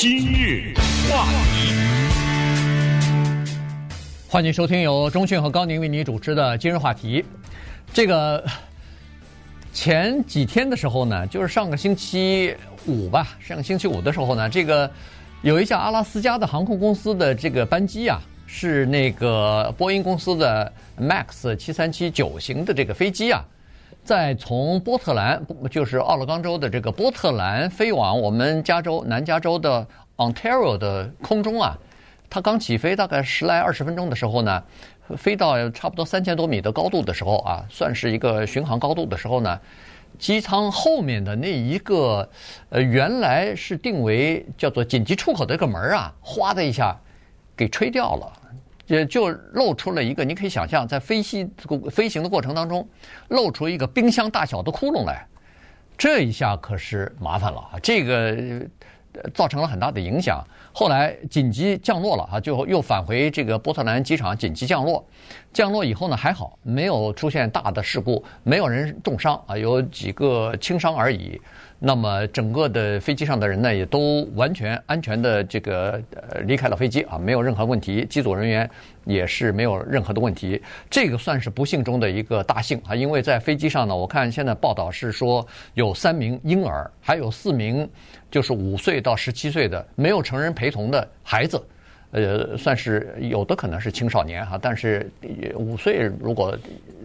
今日话题，欢迎收听由钟讯和高宁为你主持的今日话题。这个前几天的时候呢，就是上个星期五吧，上个星期五的时候呢，这个有一架阿拉斯加的航空公司的这个班机啊，是那个波音公司的 MAX 七三七九型的这个飞机啊。在从波特兰，就是奥勒冈州的这个波特兰飞往我们加州南加州的 Ontario 的空中啊，它刚起飞大概十来二十分钟的时候呢，飞到差不多三千多米的高度的时候啊，算是一个巡航高度的时候呢，机舱后面的那一个呃原来是定为叫做紧急出口的一个门啊，哗的一下给吹掉了。也就露出了一个，你可以想象，在飞行飞行的过程当中，露出一个冰箱大小的窟窿来，这一下可是麻烦了啊！这个造成了很大的影响。后来紧急降落了啊，就又返回这个波特兰机场紧急降落。降落以后呢，还好没有出现大的事故，没有人重伤啊，有几个轻伤而已。那么整个的飞机上的人呢，也都完全安全的这个离开了飞机啊，没有任何问题，机组人员也是没有任何的问题。这个算是不幸中的一个大幸啊，因为在飞机上呢，我看现在报道是说有三名婴儿，还有四名就是五岁到十七岁的没有成人陪同的孩子，呃，算是有的可能是青少年哈，但是五岁如果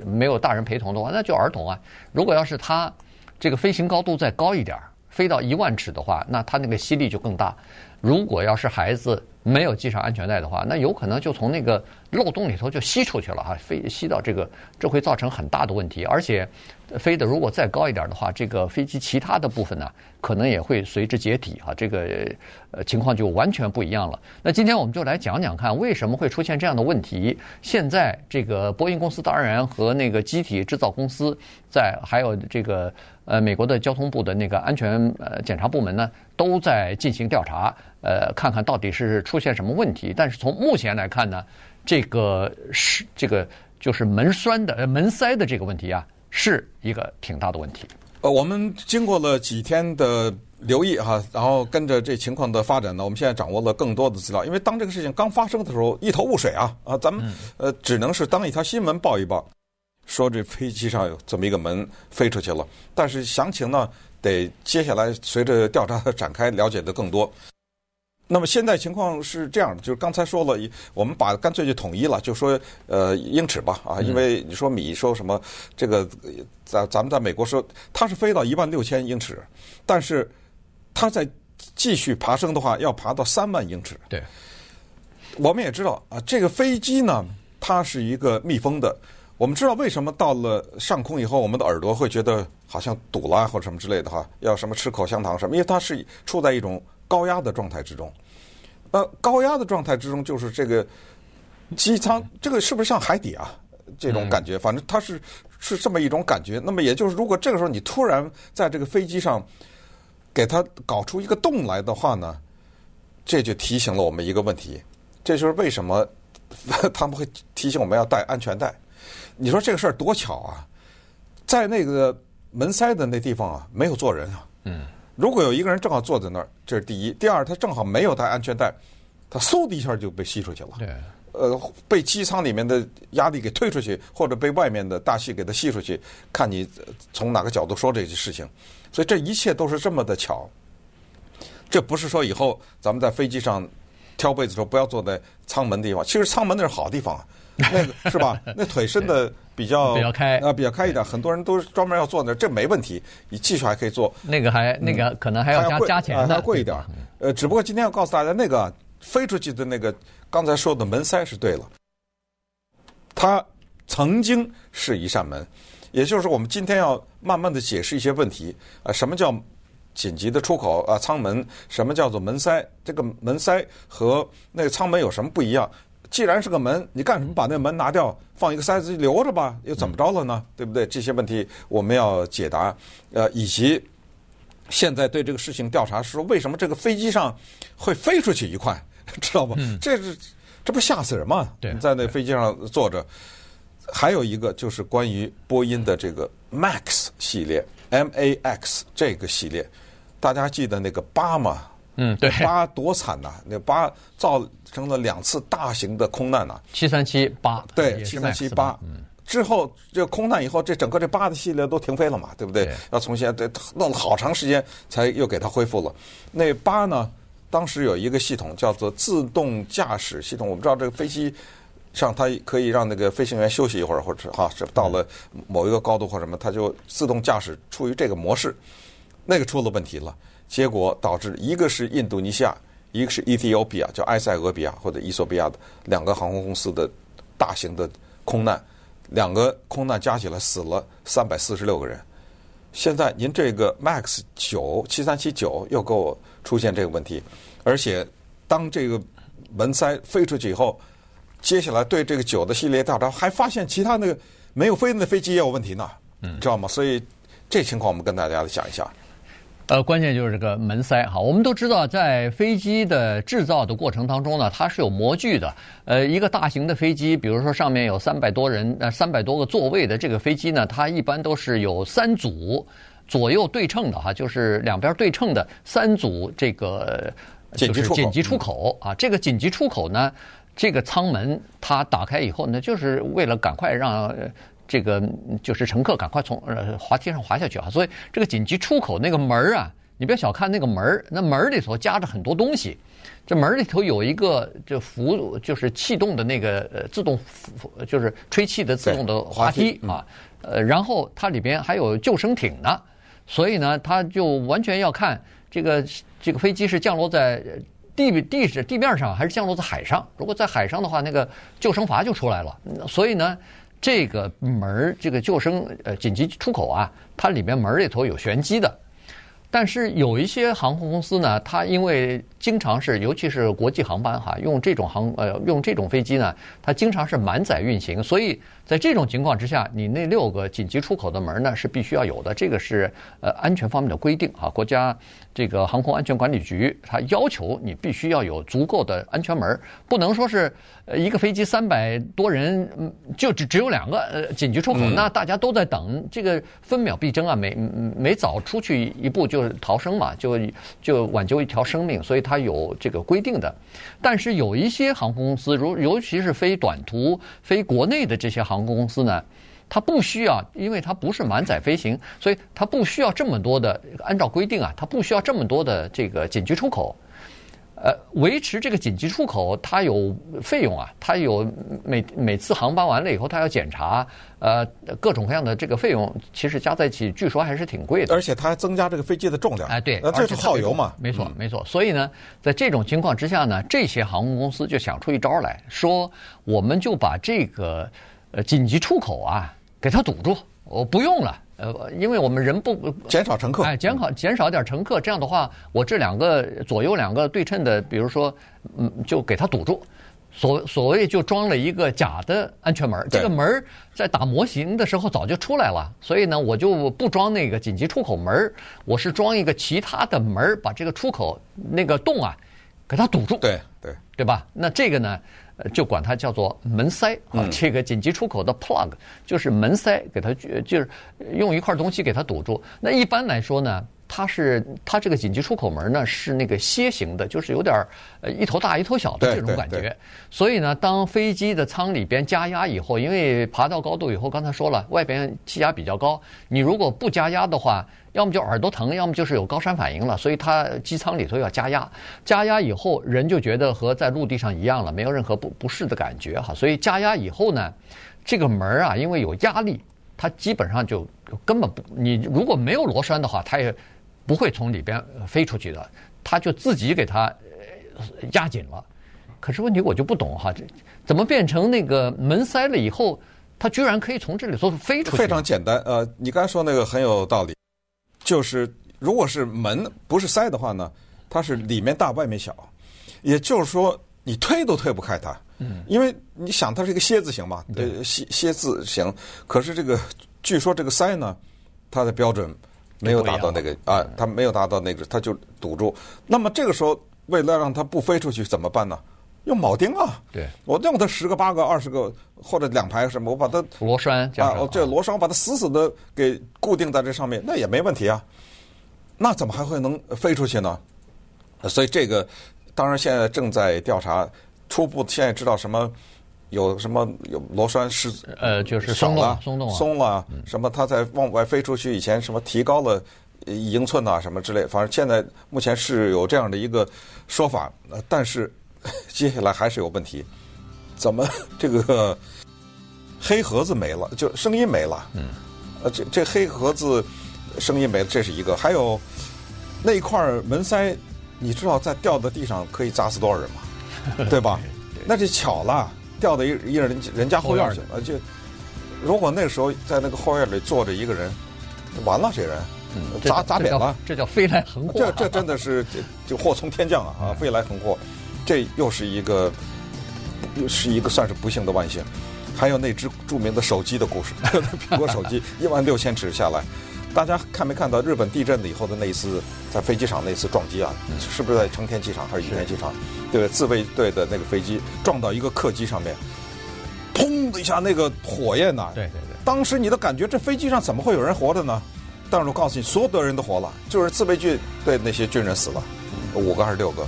没有大人陪同的话，那就儿童啊。如果要是他。这个飞行高度再高一点儿，飞到一万尺的话，那它那个吸力就更大。如果要是孩子没有系上安全带的话，那有可能就从那个漏洞里头就吸出去了哈，飞吸到这个，这会造成很大的问题。而且飞得如果再高一点的话，这个飞机其他的部分呢，可能也会随之解体哈，这个呃情况就完全不一样了。那今天我们就来讲讲看，为什么会出现这样的问题？现在这个波音公司当然和那个机体制造公司在，还有这个。呃，美国的交通部的那个安全呃检查部门呢，都在进行调查，呃，看看到底是出现什么问题。但是从目前来看呢，这个是这个就是门栓的门塞的这个问题啊，是一个挺大的问题。呃，我们经过了几天的留意哈，然后跟着这情况的发展呢，我们现在掌握了更多的资料。因为当这个事情刚发生的时候，一头雾水啊啊，咱们呃只能是当一条新闻报一报。说这飞机上有这么一个门飞出去了，但是详情呢，得接下来随着调查的展开了解的更多。那么现在情况是这样的，就是刚才说了，我们把干脆就统一了，就说呃英尺吧啊，因为你说米说什么这个在咱们在美国说它是飞到一万六千英尺，但是它在继续爬升的话要爬到三万英尺。对，我们也知道啊，这个飞机呢，它是一个密封的。我们知道为什么到了上空以后，我们的耳朵会觉得好像堵了或者什么之类的哈，要什么吃口香糖什么？因为它是处在一种高压的状态之中。呃，高压的状态之中就是这个机舱，这个是不是像海底啊？这种感觉，反正它是是这么一种感觉。那么也就是，如果这个时候你突然在这个飞机上给它搞出一个洞来的话呢，这就提醒了我们一个问题，这就是为什么他们会提醒我们要带安全带。你说这个事儿多巧啊，在那个门塞的那地方啊，没有坐人啊。嗯。如果有一个人正好坐在那儿，这是第一；第二，他正好没有带安全带，他嗖的一下就被吸出去了。对。呃，被机舱里面的压力给推出去，或者被外面的大气给它吸出去，看你从哪个角度说这些事情。所以这一切都是这么的巧。这不是说以后咱们在飞机上挑被子的时候不要坐在舱门的地方，其实舱门那是好地方。那个是吧？那腿伸的比较比较开啊，比较开一点。很多人都专门要坐那，这没问题。你技术还可以坐。那个还那个可能还要加加钱的，还贵一点。呃，只不过今天要告诉大家，那个飞出去的那个刚才说的门塞是对了。它曾经是一扇门，也就是说，我们今天要慢慢的解释一些问题啊。什么叫紧急的出口啊？舱门？什么叫做门塞？这个门塞和那个舱门有什么不一样？既然是个门，你干什么把那门拿掉，放一个塞子留着吧？又怎么着了呢？嗯、对不对？这些问题我们要解答。呃，以及现在对这个事情调查是说，为什么这个飞机上会飞出去一块，知道吧？嗯、这是这不吓死人吗？对，在那飞机上坐着。还有一个就是关于波音的这个 Max 系列，M A X 这个系列，大家记得那个八吗？嗯，对，八多惨呐！那八造成了两次大型的空难呐，七三七八，对，七三七八，嗯，之后这空难以后，这整个这八的系列都停飞了嘛，对不对？对，要重新对弄了好长时间才又给它恢复了。那八呢，当时有一个系统叫做自动驾驶系统，我们知道这个飞机上它可以让那个飞行员休息一会儿，或者哈，是到了某一个高度或什么，它就自动驾驶处于这个模式，那个出了问题了。结果导致一个是印度尼西亚，一个是 Ethiopia，叫埃塞俄比亚或者伊索比亚的两个航空公司的大型的空难，两个空难加起来死了三百四十六个人。现在您这个 MAX 九七三七九又给我出现这个问题，而且当这个门塞飞出去以后，接下来对这个九的系列调查，还发现其他那个没有飞的飞机也有问题呢，嗯，知道吗？所以这情况我们跟大家讲一下。呃，关键就是这个门塞哈。我们都知道，在飞机的制造的过程当中呢，它是有模具的。呃，一个大型的飞机，比如说上面有三百多人，呃，三百多个座位的这个飞机呢，它一般都是有三组左右对称的哈，就是两边对称的三组这个就是紧急出口啊。这个紧急出口呢，这个舱门它打开以后呢，就是为了赶快让。这个就是乘客赶快从呃滑梯上滑下去啊！所以这个紧急出口那个门儿啊，你别小看那个门儿，那门儿里头夹着很多东西。这门儿里头有一个就浮就是气动的那个呃自动就是吹气的自动的滑梯啊，呃，然后它里边还有救生艇呢，所以呢，它就完全要看这个这个飞机是降落在地地是地面上还是降落在海上。如果在海上的话，那个救生筏就出来了。所以呢。这个门儿，这个救生呃紧急出口啊，它里面门儿里头有玄机的。但是有一些航空公司呢，它因为经常是，尤其是国际航班哈，用这种航呃用这种飞机呢，它经常是满载运行，所以在这种情况之下，你那六个紧急出口的门呢是必须要有的，这个是呃安全方面的规定哈。国家这个航空安全管理局它要求你必须要有足够的安全门，不能说是呃一个飞机三百多人就只只有两个呃紧急出口，那大家都在等，这个分秒必争啊，每每早出去一步就。就是逃生嘛，就就挽救一条生命，所以它有这个规定的。但是有一些航空公司，如尤其是飞短途、飞国内的这些航空公司呢，它不需要，因为它不是满载飞行，所以它不需要这么多的，按照规定啊，它不需要这么多的这个紧急出口。呃，维持这个紧急出口，它有费用啊，它有每每次航班完了以后，它要检查，呃，各种各样的这个费用，其实加在一起，据说还是挺贵的。而且它还增加这个飞机的重量。哎，对，那这是耗油嘛？没错，没错。所以呢，在这种情况之下呢，这些航空公司就想出一招来说，我们就把这个呃紧急出口啊给它堵住，我不用了。呃，因为我们人不减少乘客，哎，减少减少点乘客，这样的话，我这两个左右两个对称的，比如说，嗯，就给它堵住。所所谓就装了一个假的安全门，这个门在打模型的时候早就出来了，所以呢，我就不装那个紧急出口门，我是装一个其他的门，把这个出口那个洞啊，给它堵住。对对，对吧？那这个呢？就管它叫做门塞啊，这个紧急出口的 plug 就是门塞，给它就是用一块东西给它堵住。那一般来说呢，它是它这个紧急出口门呢是那个楔形的，就是有点呃一头大一头小的这种感觉。所以呢，当飞机的舱里边加压以后，因为爬到高度以后，刚才说了，外边气压比较高，你如果不加压的话。要么就耳朵疼，要么就是有高山反应了，所以它机舱里头要加压，加压以后人就觉得和在陆地上一样了，没有任何不不适的感觉哈。所以加压以后呢，这个门啊，因为有压力，它基本上就根本不，你如果没有螺栓的话，它也不会从里边飞出去的，它就自己给它压紧了。可是问题我就不懂哈，这怎么变成那个门塞了以后，它居然可以从这里头飞出去？非常简单，呃，你刚才说那个很有道理。就是，如果是门不是塞的话呢，它是里面大外面小，也就是说你推都推不开它。嗯，因为你想它是一个楔子形嘛，呃，楔楔字形。可是这个据说这个塞呢，它的标准没有达到那个啊，它没有达到那个，它就堵住。那么这个时候为了让它不飞出去怎么办呢？用铆钉啊！对，我用它十个、八个、二十个或者两排什么，我把它螺栓啊，这螺栓把它死死的给固定在这上面，那也没问题啊。那怎么还会能飞出去呢？所以这个当然现在正在调查，初步现在知道什么有什么有螺栓是呃就是松了松动松了什么它在往外飞出去以前什么提高了一英寸啊什么之类，反正现在目前是有这样的一个说法，但是接下来还是有问题，怎么这个 黑盒子没了就声音没了？嗯，呃这这黑盒子声音没了，这是一个，还有那一块门塞。你知道在掉的地上可以砸死多少人吗？对吧？那就巧了，掉到一一人人家后院去了。就如果那时候在那个后院里坐着一个人，完了，这人砸砸扁了。这叫飞来横祸。这这真的是就祸从天降啊！啊，飞来横祸，这又是一个又是一个算是不幸的万幸。还有那只著名的手机的故事，苹果手机一万六千尺下来。大家看没看到日本地震了以后的那一次在飞机场那次撞击啊？是不是在成田机场还是羽田机场？对不对？自卫队的那个飞机撞到一个客机上面，砰的一下，那个火焰呐！对对对。当时你的感觉，这飞机上怎么会有人活着呢？但是我告诉你，所有的人都活了，就是自卫队对那些军人死了，五个还是六个？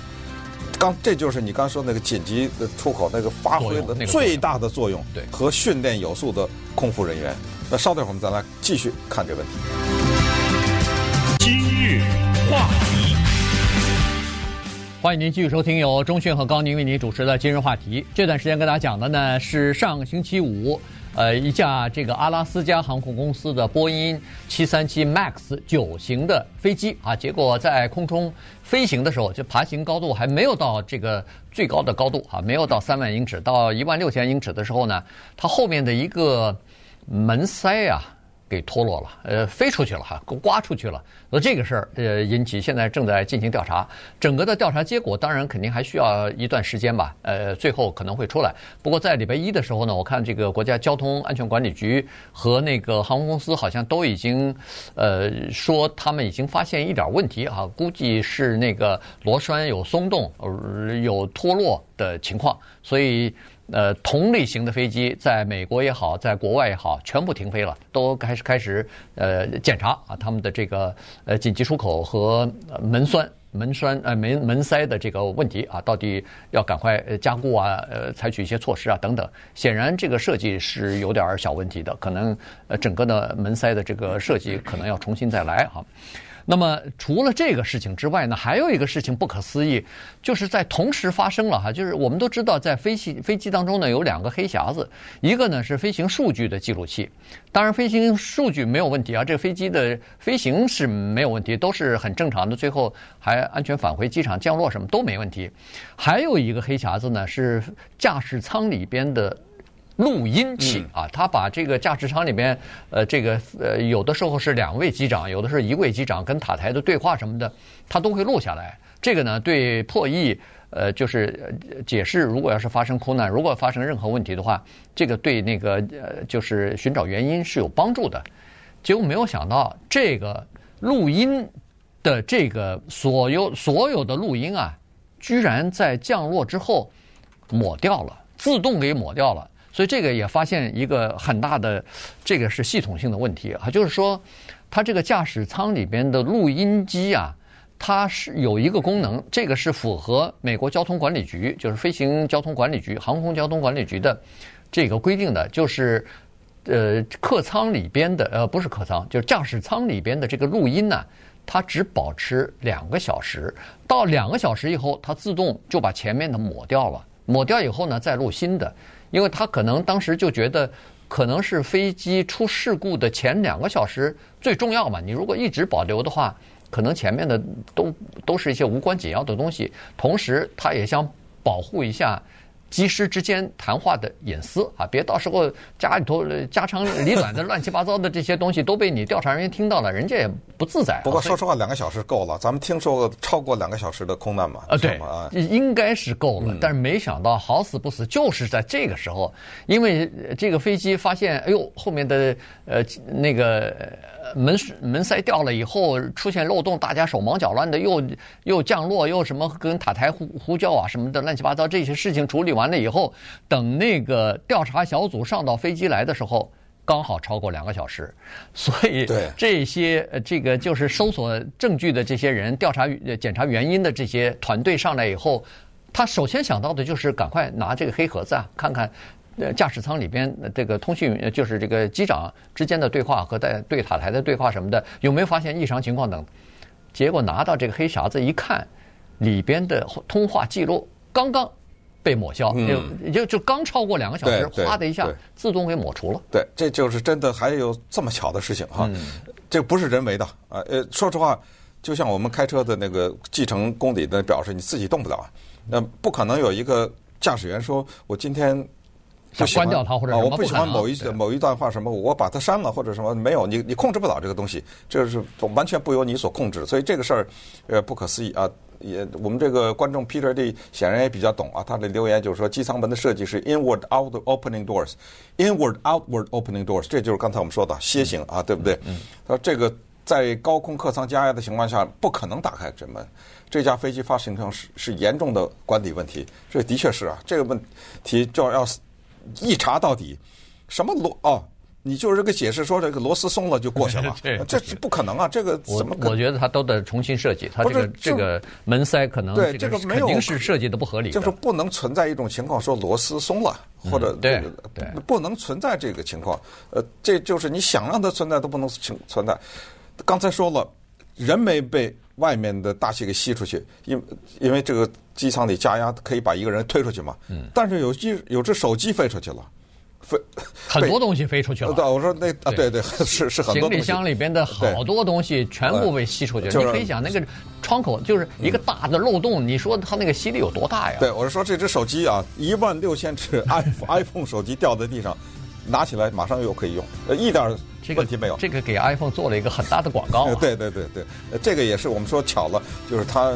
刚这就是你刚说那个紧急的出口那个发挥的最大的作用，对，和训练有素的空服人员。那稍等会儿，我们再来继续看这个问题。话题，欢迎您继续收听由钟迅和高宁为您主持的《今日话题》。这段时间跟大家讲的呢是上星期五，呃，一架这个阿拉斯加航空公司的波音七三七 MAX 九型的飞机啊，结果在空中飞行的时候，就爬行高度还没有到这个最高的高度啊，没有到三万英尺，到一万六千英尺的时候呢，它后面的一个。门塞啊，给脱落了，呃，飞出去了哈，给刮出去了。那这个事儿，呃，引起现在正在进行调查。整个的调查结果，当然肯定还需要一段时间吧。呃，最后可能会出来。不过在礼拜一的时候呢，我看这个国家交通安全管理局和那个航空公司好像都已经，呃，说他们已经发现一点问题啊，估计是那个螺栓有松动，呃，有脱落的情况，所以。呃，同类型的飞机在美国也好，在国外也好，全部停飞了，都开始开始呃检查啊，他们的这个呃紧急出口和门栓、门栓呃门门塞的这个问题啊，到底要赶快加固啊，呃，采取一些措施啊等等。显然这个设计是有点小问题的，可能呃整个的门塞的这个设计可能要重新再来哈。那么除了这个事情之外呢，还有一个事情不可思议，就是在同时发生了哈，就是我们都知道，在飞行飞机当中呢有两个黑匣子，一个呢是飞行数据的记录器，当然飞行数据没有问题啊，这个飞机的飞行是没有问题，都是很正常的，最后还安全返回机场降落什么都没问题。还有一个黑匣子呢是驾驶舱里边的。录音器啊，他把这个驾驶舱里边，呃，这个呃，有的时候是两位机长，有的是一位机长跟塔台的对话什么的，他都会录下来。这个呢，对破译，呃，就是解释，如果要是发生空难，如果发生任何问题的话，这个对那个呃，就是寻找原因是有帮助的。结果没有想到，这个录音的这个所有所有的录音啊，居然在降落之后抹掉了，自动给抹掉了。所以这个也发现一个很大的，这个是系统性的问题啊，就是说，它这个驾驶舱里边的录音机啊，它是有一个功能，这个是符合美国交通管理局，就是飞行交通管理局、航空交通管理局的这个规定的，就是呃，客舱里边的呃，不是客舱，就是驾驶舱里边的这个录音呢，它只保持两个小时，到两个小时以后，它自动就把前面的抹掉了，抹掉以后呢，再录新的。因为他可能当时就觉得，可能是飞机出事故的前两个小时最重要嘛。你如果一直保留的话，可能前面的都都是一些无关紧要的东西。同时，他也想保护一下。机师之间谈话的隐私啊，别到时候家里头家长里短的乱七八糟的这些东西都被你调查人员听到了，人家也不自在。不过说实话，两个小时够了。咱们听说过超过两个小时的空难嘛？啊，对，应该是够了。但是没想到好死不死，就是在这个时候，因为这个飞机发现，哎呦，后面的呃那个。门门塞掉了以后出现漏洞，大家手忙脚乱的又又降落又什么跟塔台呼呼叫啊什么的乱七八糟这些事情处理完了以后，等那个调查小组上到飞机来的时候，刚好超过两个小时，所以对这些呃这个就是搜索证据的这些人，调查检查原因的这些团队上来以后，他首先想到的就是赶快拿这个黑盒子啊，看看呃驾驶舱里边这个通讯就是这个机长之间的对话和在对塔台的对话什么的有没有发现异常情况等。结果拿到这个黑匣子一看，里边的通话记录刚刚。被抹消，就就就刚超过两个小时，哗的一下自动给抹除了。对，这就是真的，还有这么巧的事情哈，这不是人为的啊。呃，说实话，就像我们开车的那个计程公里的表示，你自己动不了，那不可能有一个驾驶员说，我今天想关掉它或者什么，我不喜欢某一某一段话什么，我把它删了或者什么，没有，你你控制不了这个东西，这是完全不由你所控制，所以这个事儿呃不可思议啊。也，我们这个观众 Peter D 显然也比较懂啊。他的留言就是说，机舱门的设计是 inward out opening doors，inward outward opening doors，这就是刚才我们说的楔形啊，对不对？嗯。他说这个在高空客舱加压的情况下，不可能打开这门。这架飞机发生成是是严重的管理问题，这的确是啊。这个问题就要一查到底，什么螺哦。你就是这个解释说这个螺丝松了就过去了，这是不可能啊！这个怎么？我觉得他都得重新设计，它这个这个门塞可能对这个没有肯定是设计的不合理，就是不能存在一种情况说螺丝松了或者对对不能存在这个情况。呃，这就是你想让它存在都不能存存在。刚才说了，人没被外面的大气给吸出去，因因为这个机舱里加压可以把一个人推出去嘛。嗯。但是有机有只手机飞出去了。飞 很多东西飞出去了。对，我说那啊，对对，是是很多。行李箱里边的好多东西全部被吸出去了。你可以想，那个窗口就是一个大的漏洞，你说它那个吸力有多大呀？对，我是说这只手机啊，一万六千只 iPhone 手机掉在地上，拿起来马上又可以用，呃，一点问题没有。这个给 iPhone 做了一个很大的广告。对对对对，这个也是我们说巧了，就是它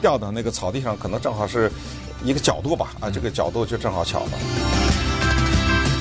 掉到那个草地上，可能正好是一个角度吧，啊，这个角度就正好巧了。